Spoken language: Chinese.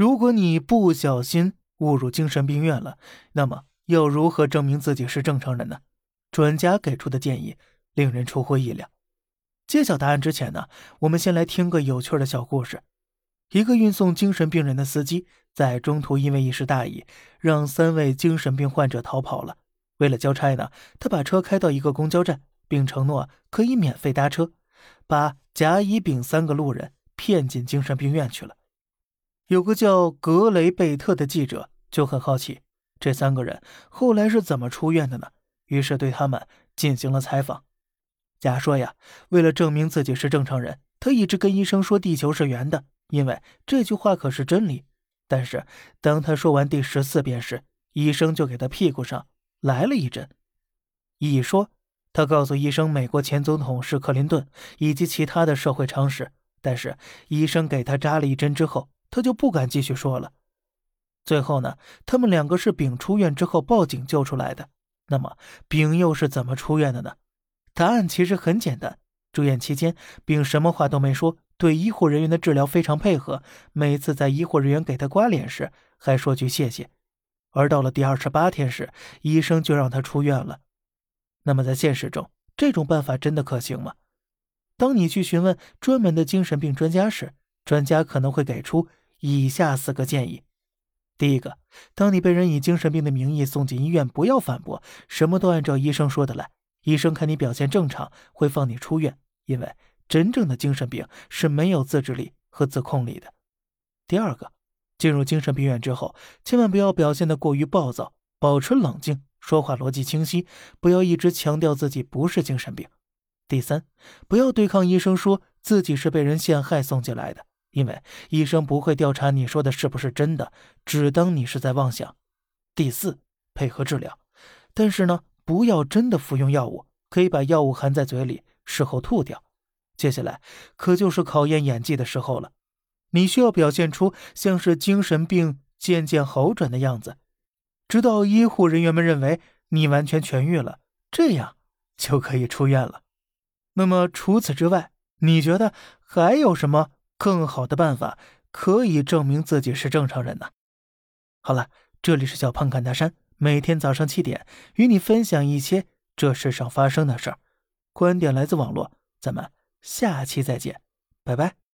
如果你不小心误入精神病院了，那么要如何证明自己是正常人呢？专家给出的建议令人出乎意料。揭晓答案之前呢，我们先来听个有趣的小故事。一个运送精神病人的司机在中途因为一时大意，让三位精神病患者逃跑了。为了交差呢，他把车开到一个公交站，并承诺可以免费搭车，把甲、乙、丙三个路人骗进精神病院去了。有个叫格雷贝特的记者就很好奇，这三个人后来是怎么出院的呢？于是对他们进行了采访。甲说呀，为了证明自己是正常人，他一直跟医生说地球是圆的，因为这句话可是真理。但是当他说完第十四遍时，医生就给他屁股上来了一针。乙说，他告诉医生美国前总统是克林顿以及其他的社会常识，但是医生给他扎了一针之后，他就不敢继续说了。最后呢，他们两个是丙出院之后报警救出来的。那么，丙又是怎么出院的呢？答案其实很简单。住院期间，丙什么话都没说，对医护人员的治疗非常配合。每次在医护人员给他刮脸时，还说句谢谢。而到了第二十八天时，医生就让他出院了。那么，在现实中，这种办法真的可行吗？当你去询问专门的精神病专家时，专家可能会给出以下四个建议。第一个，当你被人以精神病的名义送进医院，不要反驳，什么都按照医生说的来。医生看你表现正常，会放你出院，因为真正的精神病是没有自制力和自控力的。第二个，进入精神病院之后，千万不要表现得过于暴躁，保持冷静，说话逻辑清晰，不要一直强调自己不是精神病。第三，不要对抗医生说自己是被人陷害送进来的。因为医生不会调查你说的是不是真的，只当你是在妄想。第四，配合治疗，但是呢，不要真的服用药物，可以把药物含在嘴里，事后吐掉。接下来可就是考验演技的时候了，你需要表现出像是精神病渐渐好转的样子，直到医护人员们认为你完全痊愈了，这样就可以出院了。那么除此之外，你觉得还有什么？更好的办法可以证明自己是正常人呢。好了，这里是小胖侃大山，每天早上七点与你分享一些这世上发生的事儿，观点来自网络，咱们下期再见，拜拜。